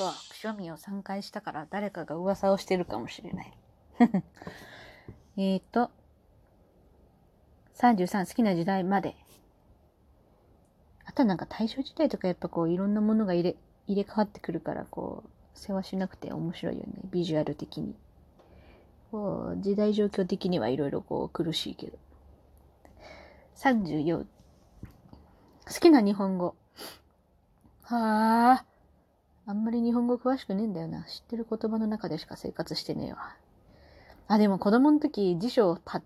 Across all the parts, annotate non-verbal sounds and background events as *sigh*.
そう、くしょみを3回したから誰かが噂をしてるかもしれない。*laughs* えっと、33好きな時代まで。あとはなんか大正時代とかやっぱこういろんなものが入れ、入れ替わってくるからこう、世話しなくて面白いよね。ビジュアル的に。こう、時代状況的にはいろいろこう苦しいけど。34。好きな日本語。はあ。あんまり日本語詳しくねえんだよな。知ってる言葉の中でしか生活してねえわ。あ、でも子供の時辞書をパ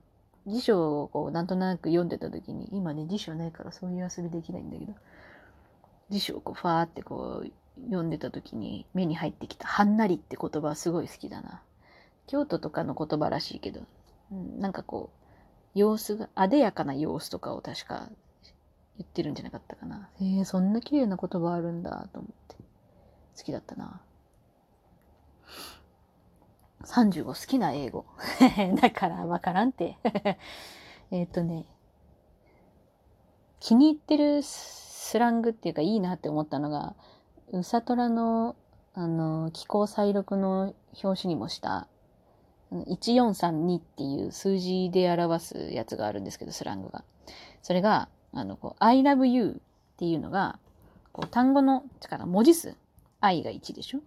辞書をこうなんとなく読んでた時に、今ね辞書ないからそういう遊びできないんだけど、辞書をこうファーってこう読んでた時に目に入ってきたはんなりって言葉はすごい好きだな。京都とかの言葉らしいけど、うん、なんかこう、様子が、あでやかな様子とかを確か言ってるんじゃなかったかな。へえ、そんな綺麗な言葉あるんだと思って。好きだったな。35好きな英語。*laughs* だからわからんて。*laughs* えっとね、気に入ってるスラングっていうかいいなって思ったのが、うさとらの、あの、気候再録の表紙にもした、1432っていう数字で表すやつがあるんですけど、スラングが。それが、あの、こう、I love you っていうのが、こう、単語の、力、文字数。I が1でしょ？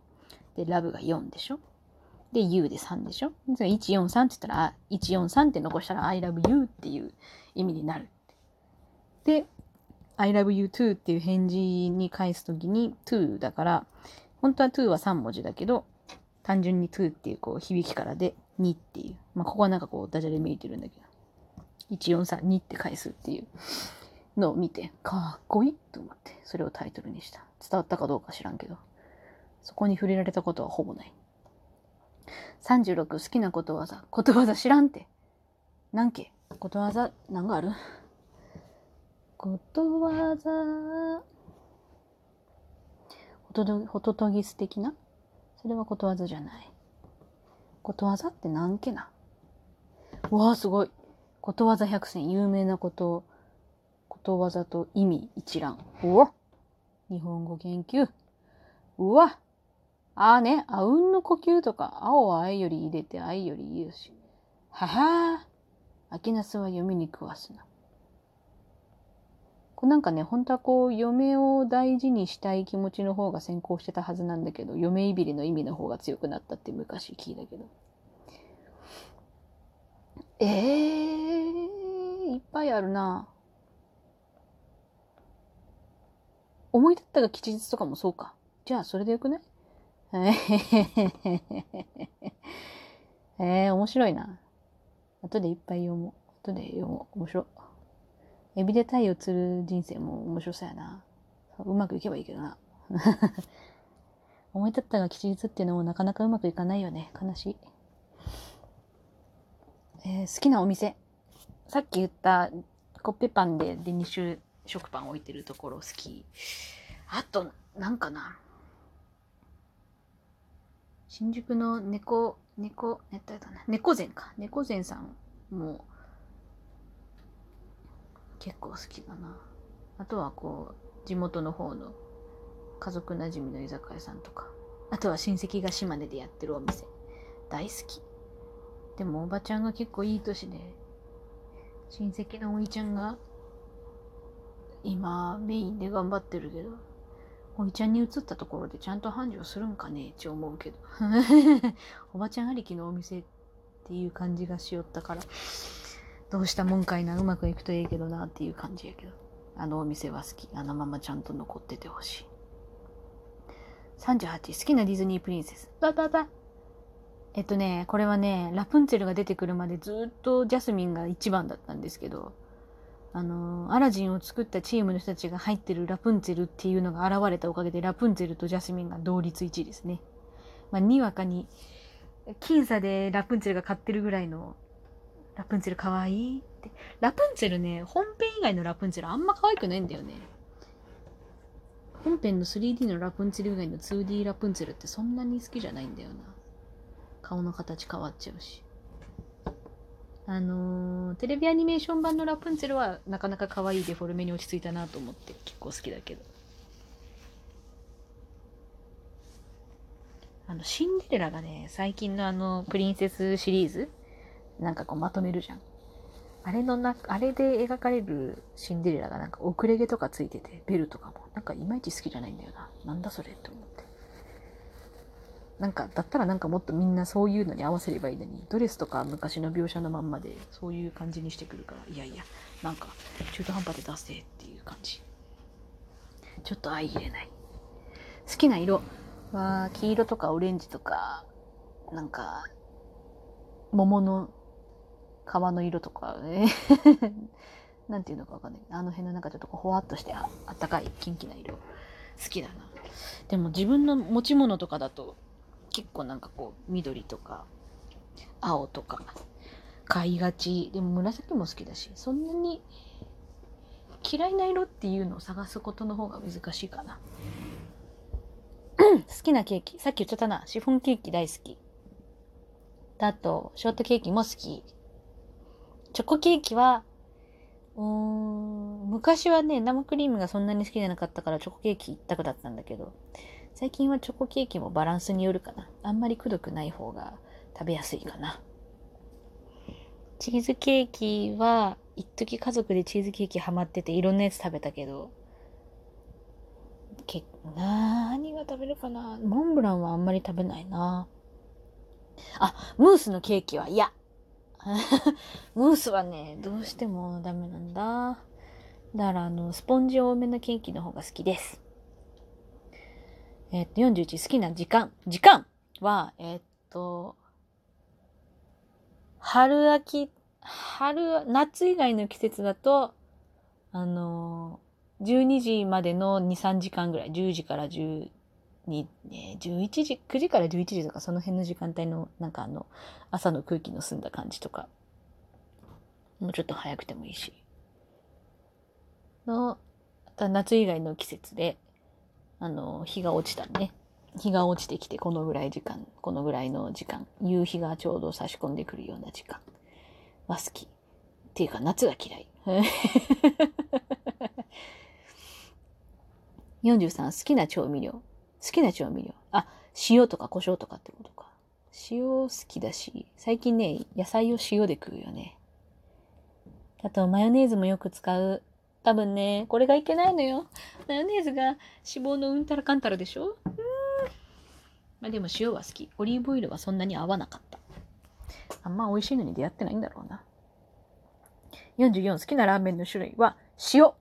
で、love が4でしょ？で、U で3でしょ ?143 って言ったら、143って残したら I love you っていう意味になる。で、I love you too っていう返事に返すときに to だから、本当は to は3文字だけど、単純に to っていうこう響きからで2っていう。まあ、ここはなんかこうダジャレ見えてるんだけど。1432って返すっていうのを見て、かっこいいと思って、それをタイトルにした。伝わったかどうか知らんけど。そこに触れられたことはほぼない。36好きなことわざ。ことわざ知らんて。何け？ことわざ、何がある？ことわざ、ほととほととぎす的な？それはことわざじゃない。ことわざって何けな？わあ、すごい。ことわざ百選、有名なこと、ことわざと意味一覧。うわ日本語研究。うわああね、あうんの呼吸とか、青は愛より入れて愛より言うし。ははあ。秋ナスは読みに食わすな。これなんかね、本当はこう、嫁を大事にしたい気持ちの方が先行してたはずなんだけど、嫁いびりの意味の方が強くなったって昔聞いたけど。えー、いっぱいあるな思い立ったが吉日とかもそうか。じゃあ、それでよくない？*laughs* えー、面白いな。後でいっぱい読もう。後で読もう。面白い。エビで太陽釣る人生も面白そうやな。うまくいけばいいけどな。*laughs* 思い立ったが吉日っていうのもなかなかうまくいかないよね。悲しい。えー、好きなお店。さっき言ったコッペパンでデニッシュ食パン置いてるところ好き。あと、なんかな。新宿の猫、猫、ね、猫膳か。猫膳さんも結構好きだな。あとはこう、地元の方の家族なじみの居酒屋さんとか。あとは親戚が島根でやってるお店。大好き。でもおばちゃんが結構いい年で、親戚のおいちゃんが今メインで頑張ってるけど、おいちゃんに移ったところでちゃんと繁盛するんかねって思うけど。*laughs* おばちゃんありきのお店っていう感じがしよったから、どうしたもんかいな、うまくいくといいけどなっていう感じやけど。あのお店は好き。あのままちゃんと残っててほしい。38、好きなディズニープリンセス。バババ。えっとね、これはね、ラプンツェルが出てくるまでずっとジャスミンが一番だったんですけど、あの、アラジンを作ったチームの人たちが入ってるラプンツェルっていうのが現れたおかげで、ラプンツェルとジャスミンが同率1位ですね。まあ、にわかに、僅差でラプンツェルが買ってるぐらいの、ラプンツェルかわいいって。ラプンツェルね、本編以外のラプンツェルあんま可愛くないんだよね。本編の 3D のラプンツェル以外の 2D ラプンツェルってそんなに好きじゃないんだよな。顔の形変わっちゃうし。あのー、テレビアニメーション版のラプンツェルはなかなか可愛いデフォルメに落ち着いたなと思って結構好きだけど。あの、シンデレラがね、最近のあの、プリンセスシリーズなんかこうまとめるじゃん。あれのな、あれで描かれるシンデレラがなんか遅れ毛とかついてて、ベルとかも。なんかいまいち好きじゃないんだよな。なんだそれって思って。なんか、だったらなんかもっとみんなそういうのに合わせればいいのに、ドレスとか昔の描写のまんまでそういう感じにしてくるから、いやいや、なんか中途半端で出せっていう感じ。ちょっと相入れない。好きな色は黄色とかオレンジとか、なんか、桃の皮の色とかね。*laughs* なんていうのかわかんない。あの辺のなんかちょっとほわっとしてああったかいキンキな色。好きだな。でも自分の持ち物とかだと結構なんかこう緑とか青とか買いがち。でも紫も好きだし、そんなに嫌いな色っていうのを探すことの方が難しいかな。*clears throat* 好きなケーキ。さっき言っちゃったな。シフォンケーキ大好き。あと、ショートケーキも好き。チョコケーキは、うーん、昔はね、生クリームがそんなに好きじゃなかったからチョコケーキ一択だったんだけど、最近はチョコケーキもバランスによるかな。あんまりくどくない方が食べやすいかな。チーズケーキは、一時家族でチーズケーキハマってていろんなやつ食べたけど、け、何が食べるかな？モンブランはあんまり食べないな。あ、ムースのケーキは嫌。*laughs* ムースはね、どうしてもダメなんだ。だから、あの、スポンジ多めのケーキの方が好きです。えっと、41好きな時間。時間は、えっと、春秋、春、夏以外の季節だと、あの、12時までの2、3時間ぐらい、10時から10、に、ね、11時、9時から11時とかその辺の時間帯のなんかあの朝の空気の澄んだ感じとか、もうちょっと早くてもいいし。の、夏以外の季節で、あの、日が落ちたね。日が落ちてきてこのぐらい時間、このぐらいの時間、夕日がちょうど差し込んでくるような時間は好き。っていうか夏が嫌い。*laughs* 43好きな調味料。好きな調味料。あ、塩とか胡椒とかってことか。塩好きだし、最近ね、野菜を塩で食うよね。あと、マヨネーズもよく使う。多分ね、これがいけないのよ。マヨネーズが脂肪のうんたらかんたらでしょ？うん。まあでも塩は好き。オリーブオイルはそんなに合わなかった。あんま美味しいのに出会ってないんだろうな。44好きなラーメンの種類は塩。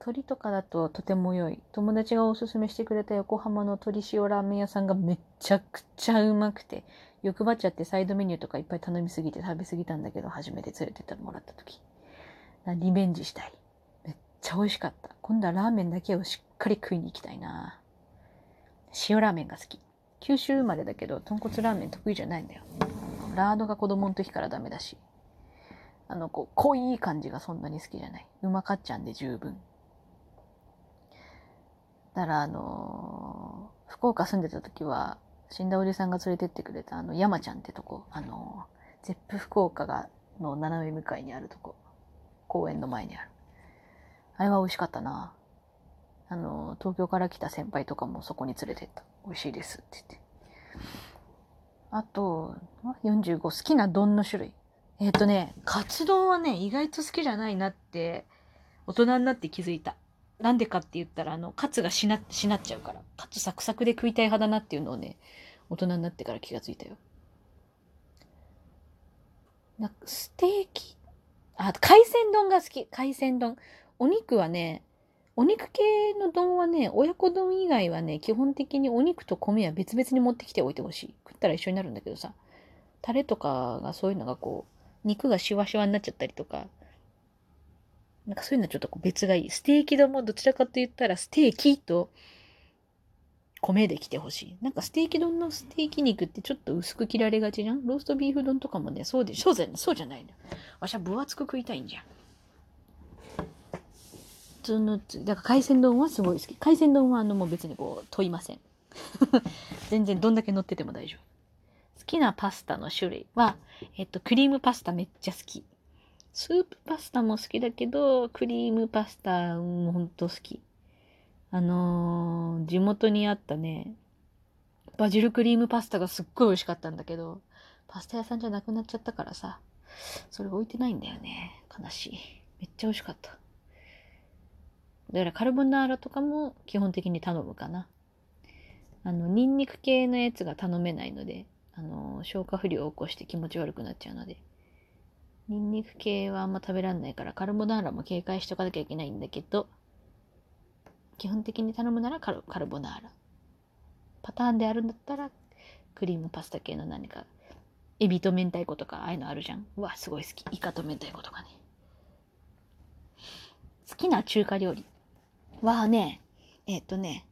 鶏とかだととても良い。友達がおすすめしてくれた横浜の鶏塩ラーメン屋さんがめちゃくちゃうまくて、欲張っちゃってサイドメニューとかいっぱい頼みすぎて食べ過ぎたんだけど、初めて連れてってもらった時。リベンジしたい。めっちゃ美味しかった。今度はラーメンだけをしっかり食いに行きたいな。塩ラーメンが好き。九州生まれだけど、豚骨ラーメン得意じゃないんだよ。ラードが子供の時からダメだし。あの、こう、濃い感じがそんなに好きじゃない。うまかっちゃんで十分。だからあのー、福岡住んでた時は、死んだおじさんが連れてってくれたあの、山ちゃんってとこ、あのー、ゼップ福岡が、の斜め向かいにあるとこ、公園の前にある。あれは美味しかったな。あの、東京から来た先輩とかもそこに連れてった。美味しいですって言って。あと、45好きな丼の種類。えっ、ー、とね、カツ丼はね、意外と好きじゃないなって、大人になって気づいた。なんでかって言ったら、あの、カツがしな、しなっちゃうから。カツサクサクで食いたい派だなっていうのをね、大人になってから気がついたよ。なんかステーキ、あ、海鮮丼が好き。海鮮丼。お肉はね、お肉系の丼はね、親子丼以外はね、基本的にお肉と米は別々に持ってきておいてほしい。食ったら一緒になるんだけどさ、タレとかがそういうのがこう、肉がシワシワになっちゃったりとか、なんかそういうのはちょっと別がいい。ステーキ丼もどちらかと言ったらステーキと米で来てほしい。なんかステーキ丼のステーキ肉ってちょっと薄く切られがちじゃん？ローストビーフ丼とかもね、そうで、そうじゃない、そうじゃないの。わしは分厚く食いたいんじゃん。普通の、だから海鮮丼はすごい好き。海鮮丼はあのもう別にこう問いません。*laughs* 全然どんだけ乗ってても大丈夫。好きなパスタの種類は、えっと、クリームパスタめっちゃ好き。スープパスタも好きだけど、クリームパスタもほんと好き。あのー、地元にあったね、バジルクリームパスタがすっごい美味しかったんだけど、パスタ屋さんじゃなくなっちゃったからさ、それ置いてないんだよね。悲しい。めっちゃ美味しかった。だからカルボナーラとかも基本的に頼むかな。あの、ニンニク系のやつが頼めないので、あの、消化不良を起こして気持ち悪くなっちゃうので、ニンニク系はあんま食べらんないから、カルボナーラも警戒しとかなきゃいけないんだけど、基本的に頼むならカルカルボナーラ。パターンであるんだったら、クリームパスタ系の何か、エビと明太子とか、ああいうのあるじゃん。うわ、すごい好き。イカと明太子とかね。好きな中華料理はね、えっ、ー、とね、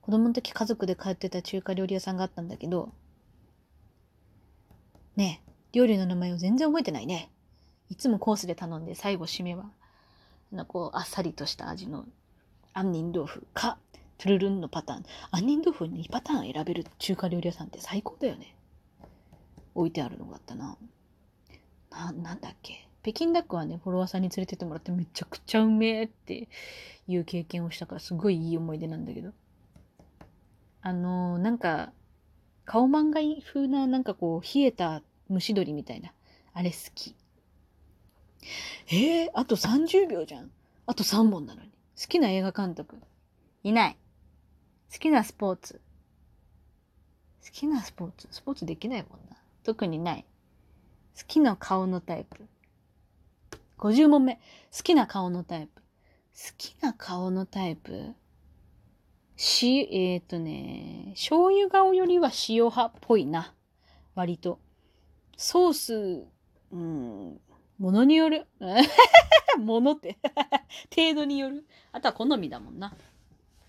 子供の時家族で通ってた中華料理屋さんがあったんだけど、ね料理の名前を全然覚えてないね。いつもコースで頼んで最後締めは、なんかこう、あっさりとした味の杏仁豆腐か、トゥルルンのパターン。杏仁豆腐に2パターン選べる中華料理屋さんって最高だよね。置いてあるのがあったな。な、なんだっけ。北京ダックはね、フォロワーさんに連れてってもらってめちゃくちゃうめえっていう経験をしたからすごいいい思い出なんだけど。あのー、なんか、顔漫画風ななんかこう冷えた蒸し鶏みたいな。あれ好き。えー、あと30秒じゃん。あと3本なのに。好きな映画監督？いない。好きなスポーツ？好きなスポーツ？スポーツできないもんな。特にない。好きな顔のタイプ？50問目。好きな顔のタイプ？好きな顔のタイプ？し、えっ、ー、とね、醤油顔よりは塩派っぽいな。割と。ソース、うん、ものによる。*laughs* ものって *laughs* 程度による。あとは好みだもんな。